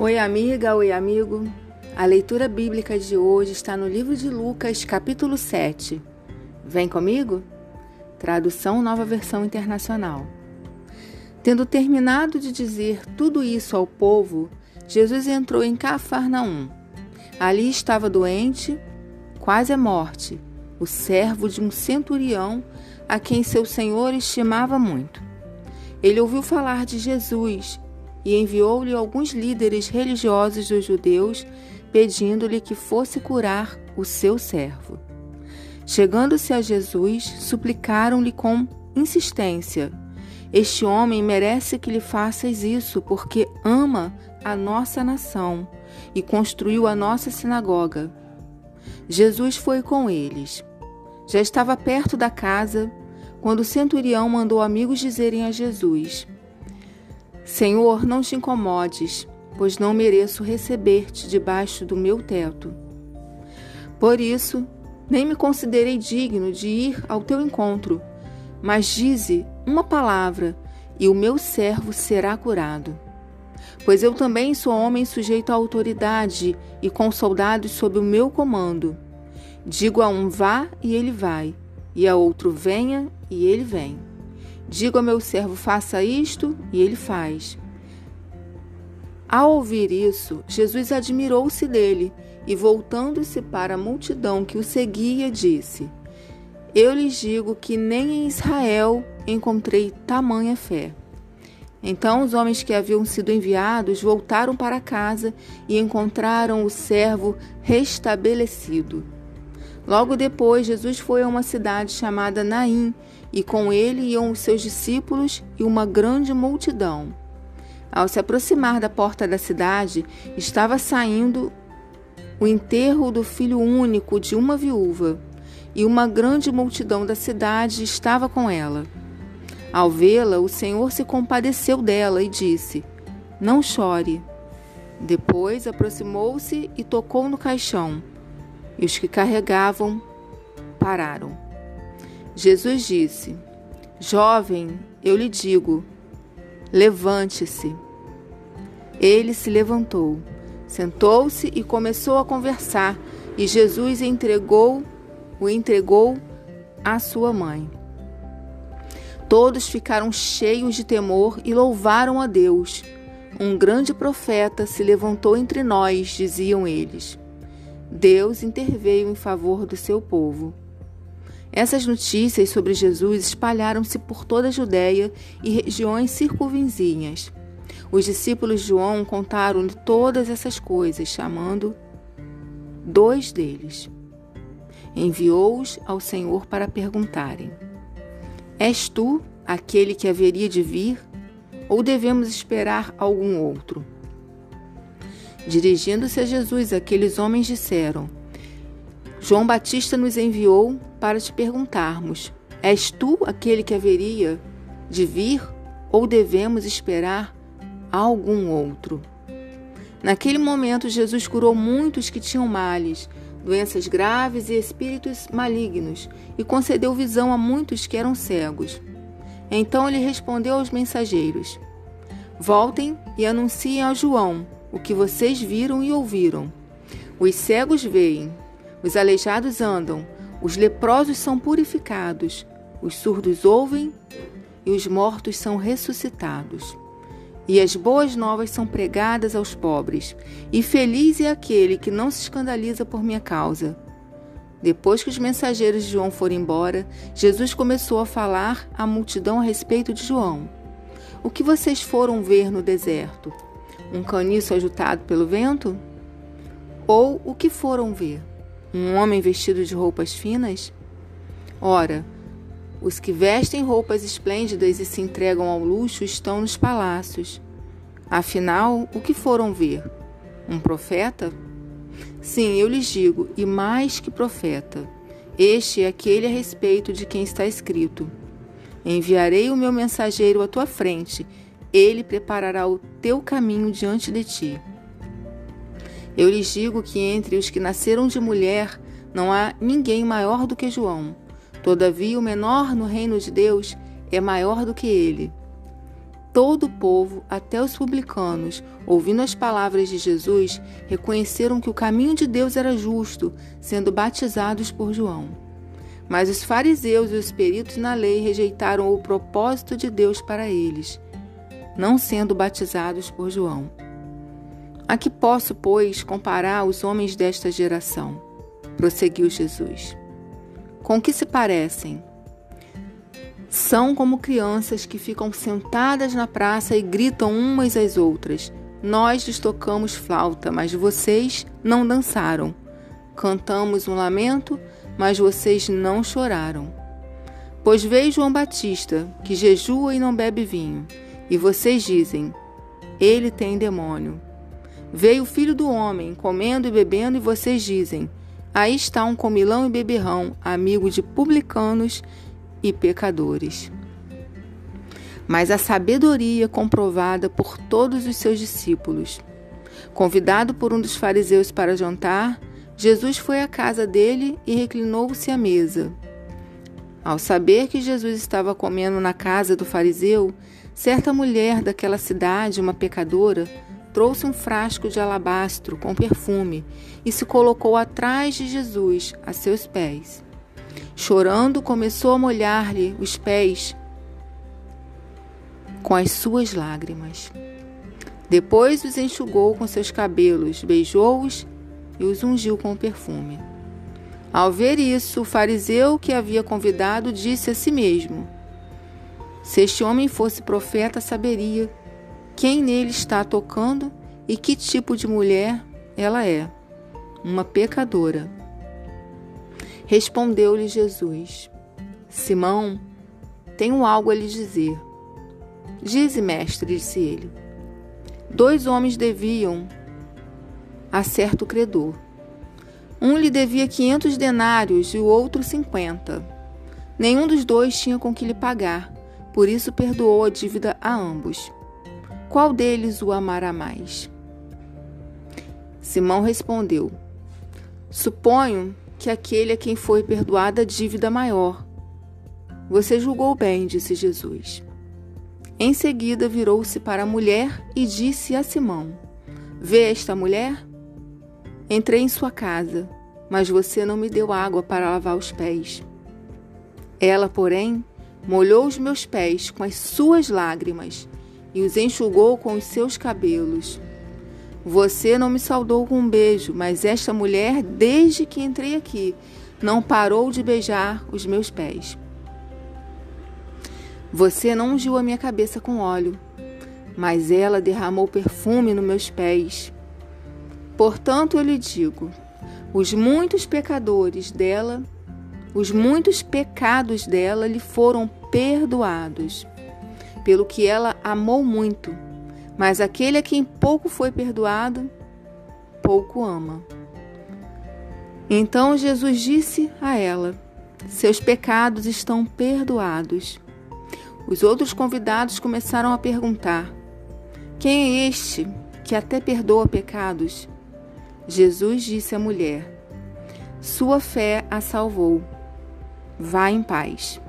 Oi, amiga, oi, amigo. A leitura bíblica de hoje está no livro de Lucas, capítulo 7. Vem comigo? Tradução Nova Versão Internacional. Tendo terminado de dizer tudo isso ao povo, Jesus entrou em Cafarnaum. Ali estava doente, quase à morte, o servo de um centurião a quem seu senhor estimava muito. Ele ouviu falar de Jesus e enviou-lhe alguns líderes religiosos dos judeus, pedindo-lhe que fosse curar o seu servo. Chegando-se a Jesus, suplicaram-lhe com insistência: Este homem merece que lhe faças isso, porque ama a nossa nação e construiu a nossa sinagoga. Jesus foi com eles. Já estava perto da casa quando o centurião mandou amigos dizerem a Jesus: Senhor, não te incomodes, pois não mereço receber-te debaixo do meu teto. Por isso, nem me considerei digno de ir ao teu encontro, mas dize uma palavra e o meu servo será curado. Pois eu também sou homem sujeito à autoridade e com soldados sob o meu comando. Digo a um vá e ele vai, e a outro venha e ele vem. Digo ao meu servo: faça isto, e ele faz. Ao ouvir isso, Jesus admirou-se dele e, voltando-se para a multidão que o seguia, disse: Eu lhes digo que nem em Israel encontrei tamanha fé. Então os homens que haviam sido enviados voltaram para casa e encontraram o servo restabelecido. Logo depois, Jesus foi a uma cidade chamada Naim e com ele iam os seus discípulos e uma grande multidão. Ao se aproximar da porta da cidade, estava saindo o enterro do filho único de uma viúva, e uma grande multidão da cidade estava com ela. Ao vê-la, o Senhor se compadeceu dela e disse: Não chore. Depois aproximou-se e tocou no caixão, e os que carregavam pararam. Jesus disse: Jovem, eu lhe digo, levante-se. Ele se levantou, sentou-se e começou a conversar, e Jesus entregou, o entregou à sua mãe. Todos ficaram cheios de temor e louvaram a Deus. Um grande profeta se levantou entre nós, diziam eles. Deus interveio em favor do seu povo. Essas notícias sobre Jesus espalharam-se por toda a Judéia e regiões circunvizinhas. Os discípulos João contaram-lhe todas essas coisas, chamando dois deles. Enviou-os ao Senhor para perguntarem: És tu aquele que haveria de vir, ou devemos esperar algum outro? Dirigindo-se a Jesus, aqueles homens disseram: João Batista nos enviou para te perguntarmos: És tu aquele que haveria de vir ou devemos esperar algum outro? Naquele momento, Jesus curou muitos que tinham males, doenças graves e espíritos malignos, e concedeu visão a muitos que eram cegos. Então ele respondeu aos mensageiros: Voltem e anunciem a João o que vocês viram e ouviram. Os cegos veem, os aleijados andam, os leprosos são purificados, os surdos ouvem e os mortos são ressuscitados. E as boas novas são pregadas aos pobres, e feliz é aquele que não se escandaliza por minha causa. Depois que os mensageiros de João foram embora, Jesus começou a falar à multidão a respeito de João. O que vocês foram ver no deserto? Um caniço agitado pelo vento? Ou o que foram ver? Um homem vestido de roupas finas? Ora, os que vestem roupas esplêndidas e se entregam ao luxo estão nos palácios. Afinal, o que foram ver? Um profeta? Sim, eu lhes digo, e mais que profeta. Este é aquele a respeito de quem está escrito: Enviarei o meu mensageiro à tua frente, ele preparará o teu caminho diante de ti. Eu lhes digo que entre os que nasceram de mulher não há ninguém maior do que João. Todavia, o menor no reino de Deus é maior do que ele. todo o povo, até os publicanos, ouvindo as palavras de Jesus, reconheceram que o caminho de Deus era justo, sendo batizados por João. Mas os fariseus e os peritos na lei rejeitaram o propósito de Deus para eles, não sendo batizados por João. A que posso, pois, comparar os homens desta geração? prosseguiu Jesus. Com que se parecem? São como crianças que ficam sentadas na praça e gritam umas às outras. Nós lhes tocamos flauta, mas vocês não dançaram. Cantamos um lamento, mas vocês não choraram. Pois veio João Batista, que jejua e não bebe vinho, e vocês dizem: Ele tem demônio. Veio o filho do homem, comendo e bebendo, e vocês dizem: Aí está um comilão e beberrão, amigo de publicanos e pecadores. Mas a sabedoria comprovada por todos os seus discípulos. Convidado por um dos fariseus para jantar, Jesus foi à casa dele e reclinou-se à mesa. Ao saber que Jesus estava comendo na casa do fariseu, certa mulher daquela cidade, uma pecadora, trouxe um frasco de alabastro com perfume e se colocou atrás de Jesus, a seus pés. Chorando, começou a molhar-lhe os pés com as suas lágrimas. Depois os enxugou com seus cabelos, beijou-os e os ungiu com perfume. Ao ver isso, o fariseu que havia convidado disse a si mesmo: Se este homem fosse profeta, saberia quem nele está tocando e que tipo de mulher ela é. Uma pecadora. Respondeu-lhe Jesus: Simão, tenho algo a lhe dizer. Dize, mestre, disse ele. Dois homens deviam a certo credor. Um lhe devia quinhentos denários e o outro cinquenta. Nenhum dos dois tinha com que lhe pagar, por isso perdoou a dívida a ambos. Qual deles o amará mais? Simão respondeu: Suponho que aquele a quem foi perdoada a dívida maior. Você julgou bem, disse Jesus. Em seguida virou-se para a mulher e disse a Simão: Vê esta mulher? Entrei em sua casa, mas você não me deu água para lavar os pés. Ela, porém, molhou os meus pés com as suas lágrimas e os enxugou com os seus cabelos. Você não me saudou com um beijo, mas esta mulher, desde que entrei aqui, não parou de beijar os meus pés. Você não ungiu a minha cabeça com óleo, mas ela derramou perfume nos meus pés. Portanto, eu lhe digo: os muitos pecadores dela, os muitos pecados dela lhe foram perdoados, pelo que ela amou muito mas aquele a quem pouco foi perdoado, pouco ama. Então Jesus disse a ela: Seus pecados estão perdoados. Os outros convidados começaram a perguntar: Quem é este que até perdoa pecados? Jesus disse à mulher: Sua fé a salvou. Vá em paz.